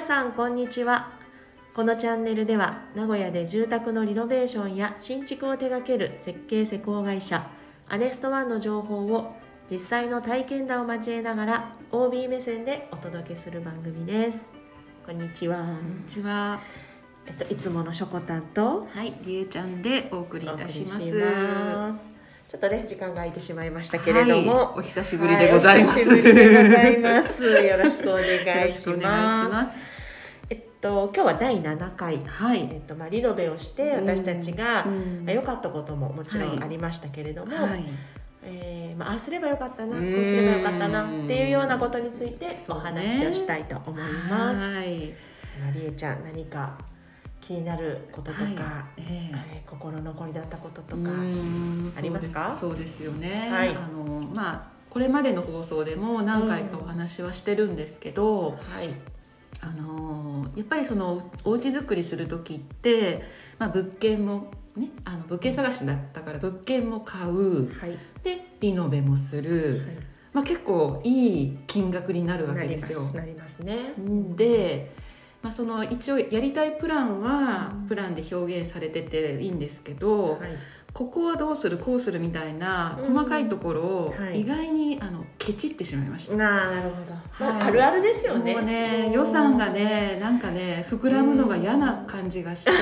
皆さんこんにちはこのチャンネルでは名古屋で住宅のリノベーションや新築を手掛ける設計施工会社アネストワンの情報を実際の体験談を交えながら OB 目線でお届けする番組ですこんにちはこんにちは。えっといつものしょこたんとはい、りえちゃんでお送りいたします。っとね時間が空いてしまいましたけれども、はいお久しぶりでございます。はお久しぶりでございます。よろしくお願いします。えっと今日は第7回、はい。えっとまあリノベをして私たちがうんかったことももちろはいんありましたけれども、はい。えーまあああすればよかったな、こううんすればよかったなっていうようなことについてお話をしたいと思います。はい。まありえちゃん何か気になることとか、はいえええー心残りだったこととうか、んありますか？そうですよね。はいあのまあこれまでの放送でも何回かお話はしてるんですけど、はいあのやっぱりそのお家作りする時って、まあ物件もね、あの物件探しだったから物件も買う。はいでリノベもする、まあ、結構いい金額になるわけですよ。すなりますね。で、まあ、その一応やりたいプランはうん。プランで表現されてていいんですけど、はい。ここはどうするこうするみたいなうん細かいところをはい。意外にあのケチってしまいました。なあなるほど、はい。まあ、あるあるですよね。もうね予算がねなんかね膨らむのが嫌な感じがして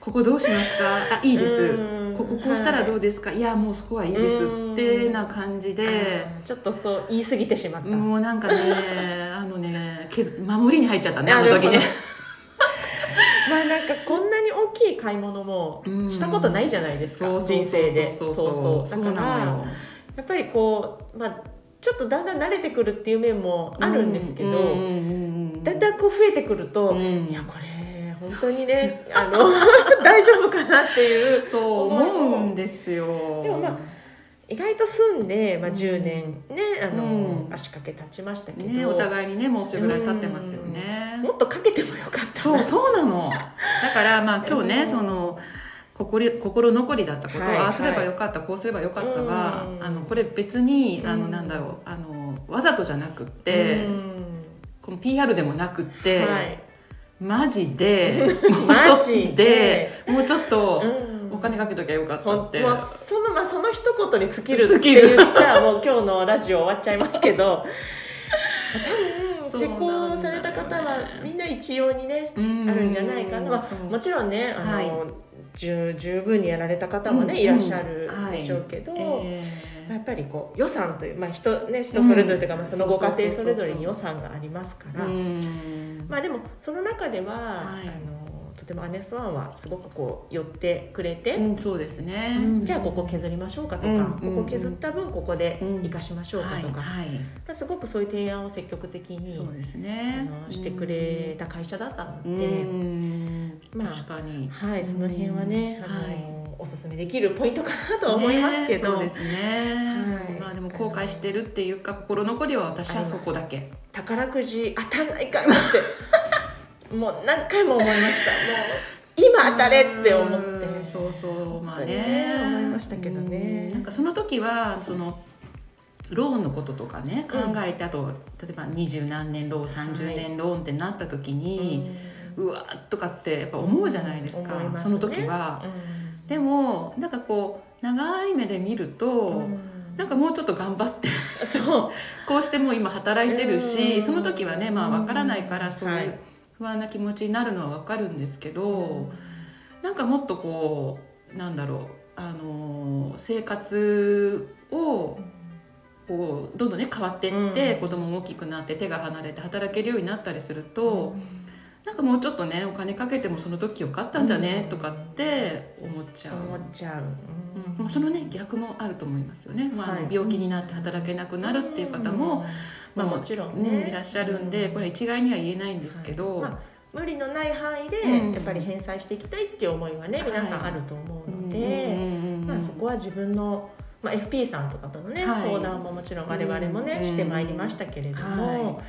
ここどうしますか？あいいです。うんこここうしたらどうですか、い、やもうそこはいいですってな感じで。ちょっとそう言い過ぎてしまった、もうなんかね あのねけ守りに入っちゃったねあの時ね。まあなんかこんなに大きい買い物もうん。したことないじゃないですか、人生で。そうそうだからやっぱりこうまあちょっとだんだん慣れてくるっていう面もあるんですけど、だんだんこう増えてくると、うん。いやこれ本当にねあの 大丈夫かなっていうそう思うんですよ。でもまあ意外と住んで、まあ、うん。10年ね、あのうん。足掛け経ちましたけど、ねお互いにねもうそれぐらい経ってますよね。もっとかけてもよかったそうそうなの。だからまあ今日ね、うんその心心残りだったこと、はいああすればよかったこうすればよかったは、うん。あのこれ別にあのうんなんだろうあのわざとじゃなくって、うん。この PR でもなくって、はいマジでもうマちょっとジで。でもうちょっとうん。お金かけときゃよかった。って、もうそのまあその一言に尽きるって言っちゃもう今日のラジオ終わっちゃいますけど。多分施工された方はみんな一様にねうん。あるんじゃないかな、まあもちろんねあの、はい。十十分にやられた方もね、うん。いらっしゃるでしょうけど、えやっぱりこう予算という、まあ人ね、人それぞれというか、うん。まあ、そのご家庭それぞれに予算がありますから、まあでもその中では、い。あのとてもアネスワンはすごくこう寄ってくれて、うん、そうですね、じゃあここ削りましょうかとか、うん。ここ削った分ここでうん。生かしましょうかとか、はい、はい。まあすごくそういう提案を積極的にそうですあねのしてくれた会社だったのうんで、うん。まあ確かに。はい、その辺はね、うん。あのはいおすすめできるポイントかなとは思いますけど、ねそうですね、はい。まあでも後悔してるっていうか心残りは私はそこだけ。宝くじ当たんないかなって。もう何回も思いました。もう今当たれって思って。うんそうそうまあね。ね思いましたけどね。うん。なんかその時はそのローンのこととかね考えて、あと例えば二十何年ローン30年ローンってなった時に、うわーとかってやっぱ思うじゃないですか、思いますね。その時は。でもなんかこう長い目で見ると、うん。なんかもうちょっと頑張ってそう。こうしてもう今働いてるし、うん。その時はねまあわからないからそうはいいう不安な気持ちになるのはわかるんですけど、なんかもっとこうなんだろうあの生活をこうどんどんね変わっていって、うん。子供も大きくなって手が離れて働けるようになったりすると、なんかもうちょっとねお金かけてもその時よかったんじゃね、うん。とかって思っちゃう。思っちゃう、うん。まあそのね逆もあると思いますよね、まあはい。病気になって働けなくなるっていう方も、まあもちろんね、うんいらっしゃるんでこれ一概には言えないんですけど、はい。まあ無理のない範囲でうん。やっぱり返済していきたいっていう思いはね、はい。皆さんあると思うので、うんうんうんうんまあ、そこは自分の、まあ、FP さんとかとのね、はい。相談ももちろん我々もね、うんしてまいりましたけれども、はい。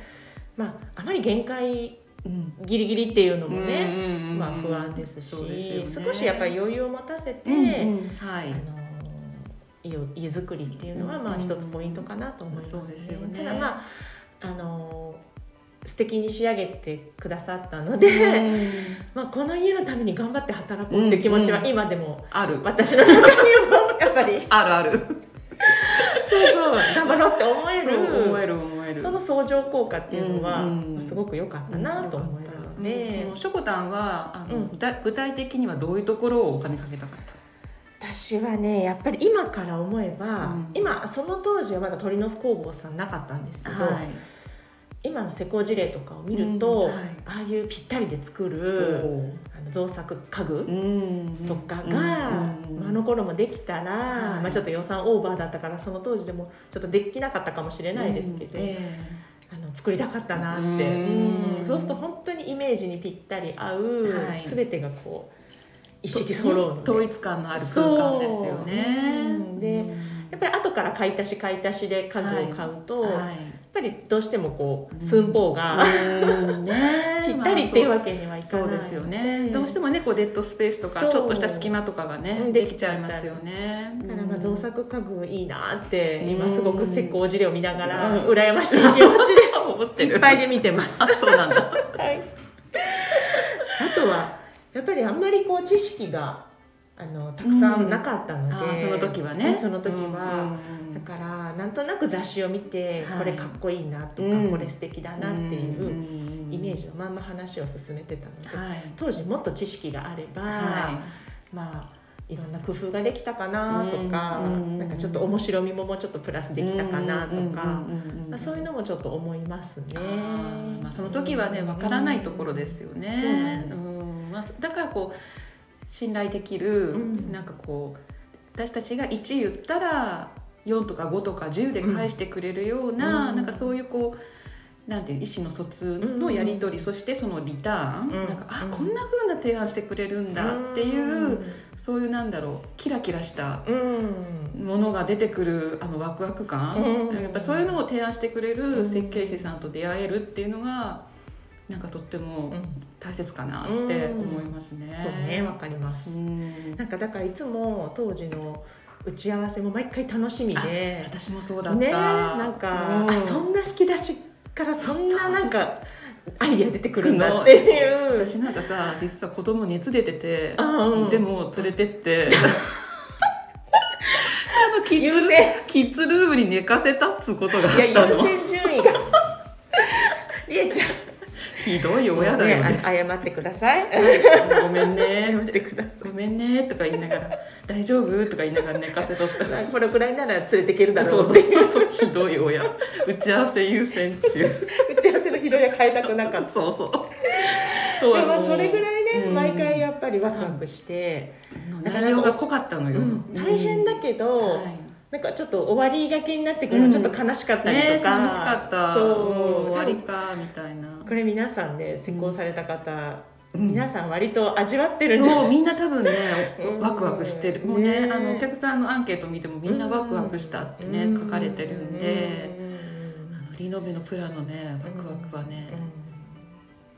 まあ、あまり限界うんギリギリっていうのもね、まあ、不安ですしそうですよね。少しやっぱり余裕を持たせて、うんうん。はい。あの家づくりっていうのはまあうん。一つポイントかなと思います、そうですよね。ただまああの素敵に仕上げてくださったので、まあ、この家のために頑張って働こうっていう気持ちは今でもある。私の中にもやっぱり。あるあるそうそう。頑張ろうって思えそう思えるる思える。その相乗効果っていうのは、すごく良かったなと思えるので、そのしょこたんはあの、うん。具体具体的にはどういうところをお金かけたかった私はねやっぱり今から思えば、うん。今その当時はまだ鳥の巣工房さんなかったんですけど、今の施工事例とかを見ると、うんはい。ああいうぴったりで作おる造作家具うんとかが、ああの頃もできたら、はい。まあ、ちょっと予算オーバーだったからその当時でもちょっとできなかったかもしれないですけど、うんえあの作りたかったなって、うんうんそうすると本当にイメージにぴったり合う、はい。全てがこうえ一式揃う統一感のある空間ですよね。でやっぱり後から買い足し買い足しで家具を買うと、やっはいぱりどうしてもこう寸法が、ぴったりっていうまあわけにはいかない。そうですよね。どうしてもねこうデッドスペースとかちょっとした隙間とかがねうん。できちゃいますよね。だからまあ造作家具いいなってうん。今すごく施工事例を見ながらうん。羨ましい気持ち 思ってる。でいっぱいで見てます。あそうなんだ。はい、あとはやっぱりあんまりこう知識があのたくさんなかったので、あーその時はね。その時は、うんだからなんとなく雑誌を見て、はいこれかっこいいなとか、うんこれ素敵だなっていうイメージのまんま話を進めてたので、はい。当時もっと知識があれば、はまあいろんな工夫ができたかなとか、うんなんかちょっと面白みももうちょっとプラスできたかなとか、うそういうのもちょっと思いますね。あーまあ、その時はねわからないところですよね。そうなんです。んまあ、だからこう信頼できる、うん。なんかこう私たちが1言ったら4とか5とか10で返してくれるような、うん。なんかそういうこうなんていう意思の疎通のやり取り、そしてそのリターン、うん。なんかあ、うん。こんな風な提案してくれるんだっていう、そういうなんだろうキラキラしたうん、ものが出てくるあのワクワク感、うん。やっぱそういうのを提案してくれうん。る設計士さんと出会えるっていうのがなんかとっても大切かなって思いますね。そうねわかります、うん。なんかだからいつも当時の打ち合わせも毎回楽しみで。私もそうだった。ねなんか、うん。あそんな引き出しからそんななんかアイディア出てくるんだっていう。私なんかさ実は子供熱出てて、あうん。でも連れてって。あのキッズキッズルームに寝かせたっつうことがあっいや優たの先順位が。りえちゃんひどい親だよね。ねあ謝ってください。ごめんね。てくださごめんね。とか言いながら「大丈夫?」とか言いながら寝かせとった。い これくらいなら連れていけるだろそううそうってそう。ひどい親。打ち合わせ優先中。打ち合わせの日取りは変えたくなかった。そうそう。そうでもそれぐらいね、うん。毎回やっぱりワクワクして、内容が濃かったのよ、うん大変だけど、はいなんかちょっと終わりがけになってくるのうんちょっと悲しかったりねとか、寂しかった。そう。うん終わりかみたいなこれ皆さんね施工された方、うん。皆さん割と味わってるんじゃない？そうみんな多分ね うんワクワクしてる。もうねねあのお客さんのアンケート見てもみんなワクワクしたってね、うん。書かれてるんで、うん。あのリノベのプランのねワクワクはね、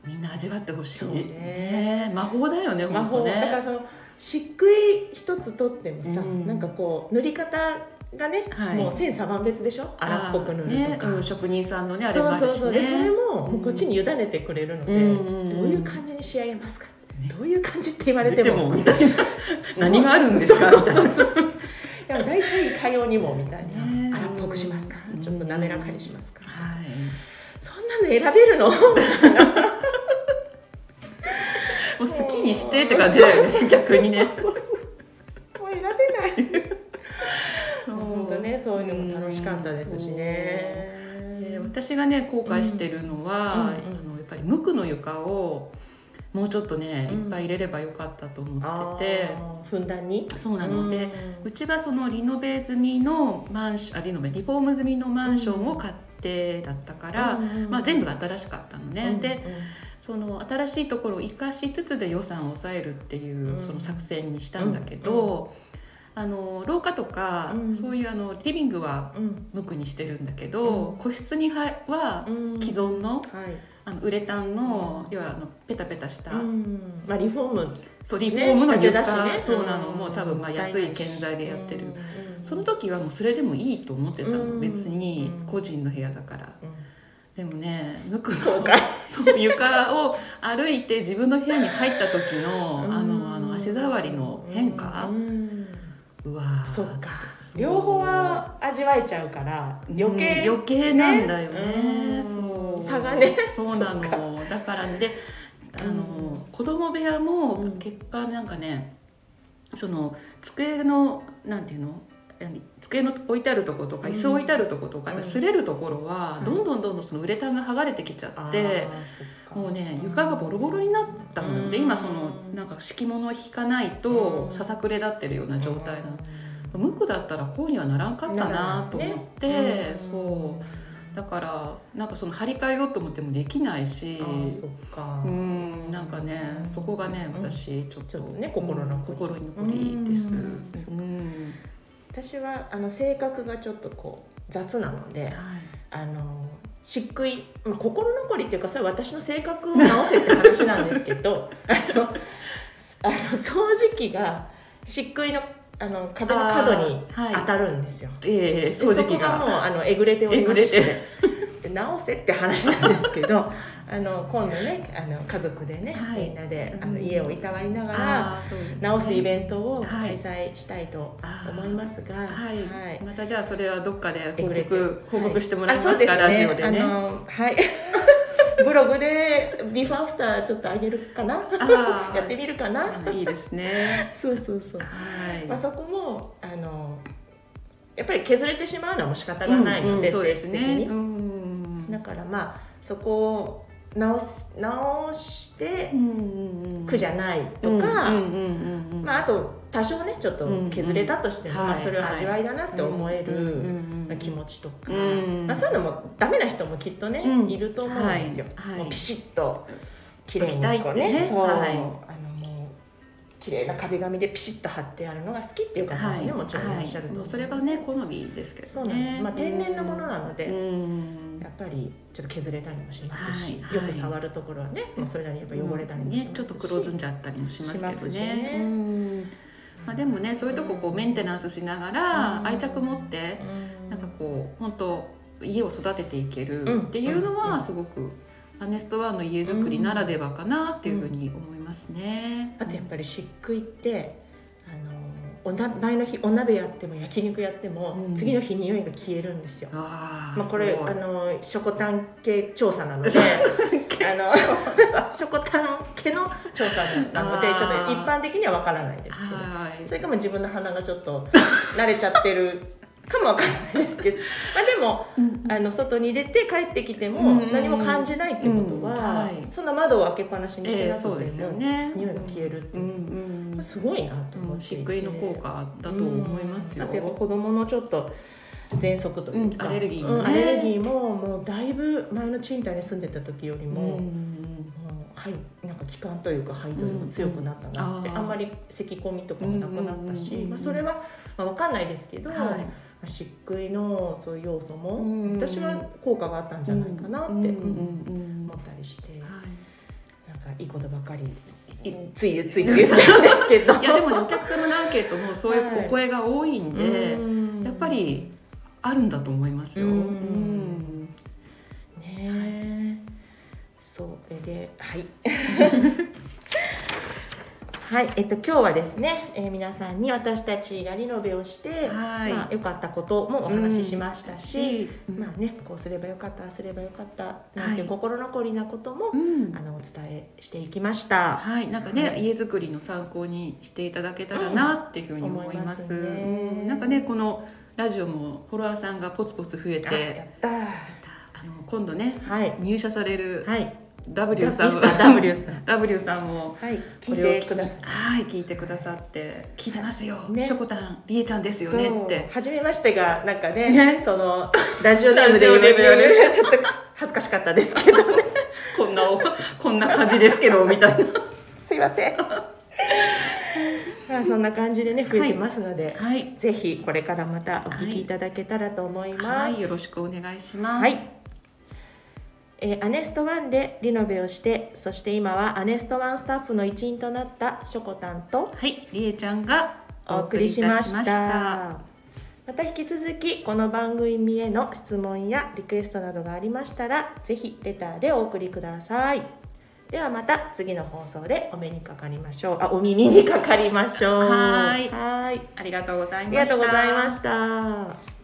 みんな味わってほしい。そうね。魔法だよね魔法、ね。だからその漆喰一つとってもさ、うん。なんかこう塗り方がね、はい。もう千差万別でしょ？荒っぽく塗るとか、ねうん職人さんのねあれもあそうるしねそうそうでそれももうこっちに委ねてくれるので、うんうんどういう感じに仕上げますか、ねどういう感じって言われてでももみたいな何があるんですか？みたいな。でも大体いかようにもみたいな、ね。荒っぽくしますか？うん。ちょっと滑らかにしますか、はい。そんなの選べるの？もう好きにしてって感じだよね逆にねそうそうそうもう選べない本当ねそういうのも楽しかったですしねで私がね後悔してるのは、うんうんあのやっぱり無垢の床をもうちょっとね、うん。いっぱい入れればよかったと思ってて、ふんだんに？そうなので、ううんちはそのリノベ済みのマンションあリノベリフォーム済みのマンションを買ってだったから、まあ、全部が新しかったのね、でその新しいところを生かしつつで予算を抑えるっていううん。その作戦にしたんだけど、あの廊下とか、うん。そういうあのリビングはうん。無垢にしてるんだけど、うん。個室にははうん。既存のはい。あのウレタンの、要はあのペタペタした、うん。まあリフォーム。そうリフォームの床、だしね。そうなの、うんもう多分まあ安い建材でやってる、うん。その時はもうそれでもいいと思ってたの、うん。別にうん。個人の部屋だから。うん。でもね無垢の そう床を歩いて自分の部屋に入った時のあのあの足触りの変化うんうわー。そっか。両方は味わえちゃうから余計、うん余計なんだよね。ねそう。差がね。そうなの。だからであの、うん。子供部屋もうん。結果なんかねその机のなんていうの？何机の置いてあるところとかうん。椅子置いてあるところとか、うん。擦れるところはうん。どんどんどんどんそのウレタンが剥がれてきちゃって、もうね床がボロボロになったの、うん。で今そのなんか敷物を引かないとうん。ささくれ立ってるような状態なの、無垢だったらこうにはならんかったなと思って、ね。そう。だからなんかその張り替えようと思ってもできないしうんなんかねそこがねうん私ちょっと心残り。うん心残りです。うん私はあの性格がちょっとこう雑なのではい。あの漆喰、まあ、心残りっていうかそれは私の性格を直せって話なんですけど あのあの掃除機が漆喰のあの壁の角に当たるんですよ。ええで掃除機が。もうがあのえぐれておりましえぐれてで直せって話なんですけど あの今度ねあの家族でね、はい。みんなであのうん。家をいたわりながら直すイベントをはい開催したいと思いますが、はい、またじゃあそれはどっかで報告報告してもらえあそうますか、ラジオでね。はい。ブログでビフォーアフターちょっと上げるかな？やってみるかな？あいいですね。そうそうそう、はい。まあ、そこもあのやっぱり削れてしまうのはもう仕方がないので、うんうんそうですね。うんだからまあそこを直す直して苦じゃないとか、あ、あと多少ねちょっと削れたとしても、うんうんまあ、それは味わいだなって思える、気持ちとか、うんまあ、そういうのもダメな人もきっとね、うん。いると思うんですよ、はい。はい。もうピシッと綺麗に拭きたいってね。そう、はいあのもう綺麗な壁紙でピシッと貼ってあるのが好きっていう方もね、もちろんいらっしゃるとそれはね好みですけそうどね。まあ、天然のものなので、うんやっぱりちょっと削れたりもしますし、はい。はいよく触るところはね、それなりにやっぱ汚れたりもしますし、ね。ちょっと黒ずんじゃったりもしますけどね。ねうんまあでもねそういうとここうメンテナンスしながらうん。愛着持ってうん。なんかこう本当家を育てていけるうん。っていうのうん。はすごくアネストワンの家づくりならではかなっていうふうに思いますね。あとやっぱり漆喰っておな前の日お鍋やっても焼肉やっても、うん。次の日匂いが消えるんですよ。あーまあ、これあのショコタン系調査なのであのショコタン系の調査なのでちょっと一般的には分からないですけど。はい。それかも自分の鼻がちょっと慣れちゃってるかも分からないですけど、まあ、でもうんあの外に出て帰ってきてもうん何も感じないってことは、うんはい。そんな窓を開けっぱなしにしてえなくても、ーそうですよね。匂いが消えるってう。いう、んうん。すごいなと思うん、っていて、漆喰の効果だと思いますよ。うん。子供のちょっと喘息というか、うんアレルギーもね。うん。アレルギーももうだいぶ前の賃貸に住んでた時よりも、うんはいなんか気管というか肺というか強くなったなって、うんあんまり咳込みとかもなくなったし、うんうんうんうん。まあ、それは、まあ、分かんないですけど、はい。まあ漆喰のそういう要素も、うん。私は効果があったんじゃないかなって思ったりして、はなんかいいことばかりついつい言っちゃうんですけど。いいやでもねお客様のアンケートもそういうお声が多いんで、うん。やっぱりあるんだと思いますよ。うん。うん。ねえ。それではい はいえっと今日はですね、えー皆さんに私たちがリノベをして、はい。まあ良かったこともお話ししましたし、うん。まあねこうすればよかったすればよかったなんてはい。心残りなことも、うん。あのお伝えしていきました。はい、なんかね、はい。家づくりの参考にしていただけたらなっていうふうに思います。思いますね。うんなんかね、このラジオもフォロワーさんがポツポツ増えて、ったー。あの今度ねはい。入社されるはい。W さんミスター W さん。W さんもはいこ聞いれをてください。はい聞いてくださって聞いてますよ、ね。しょこたんりえちゃんですよねって。初めましてがなんかねね。そのラジオネームで言われるうちょっと恥ずかしかったですけどね。こんなおこんな感じですけどみたいな。すいません。まあそんな感じでね増えてますので、はい。ぜひこれからまたお聞きいただけたらと思います、はいよろしくお願いします。はいえーアネストワンでリノベをしてそして今はアネストワンスタッフの一員となったしょこたんとはいりえちゃんがお送りしました。ました引き続きこの番組への質問やリクエストなどがありましたらぜひレターでお送りください。ではまた次の放送でお目にかかりましょう。あお耳にかかりましょう。はい。はい。ありがとうございあました。りがとうございました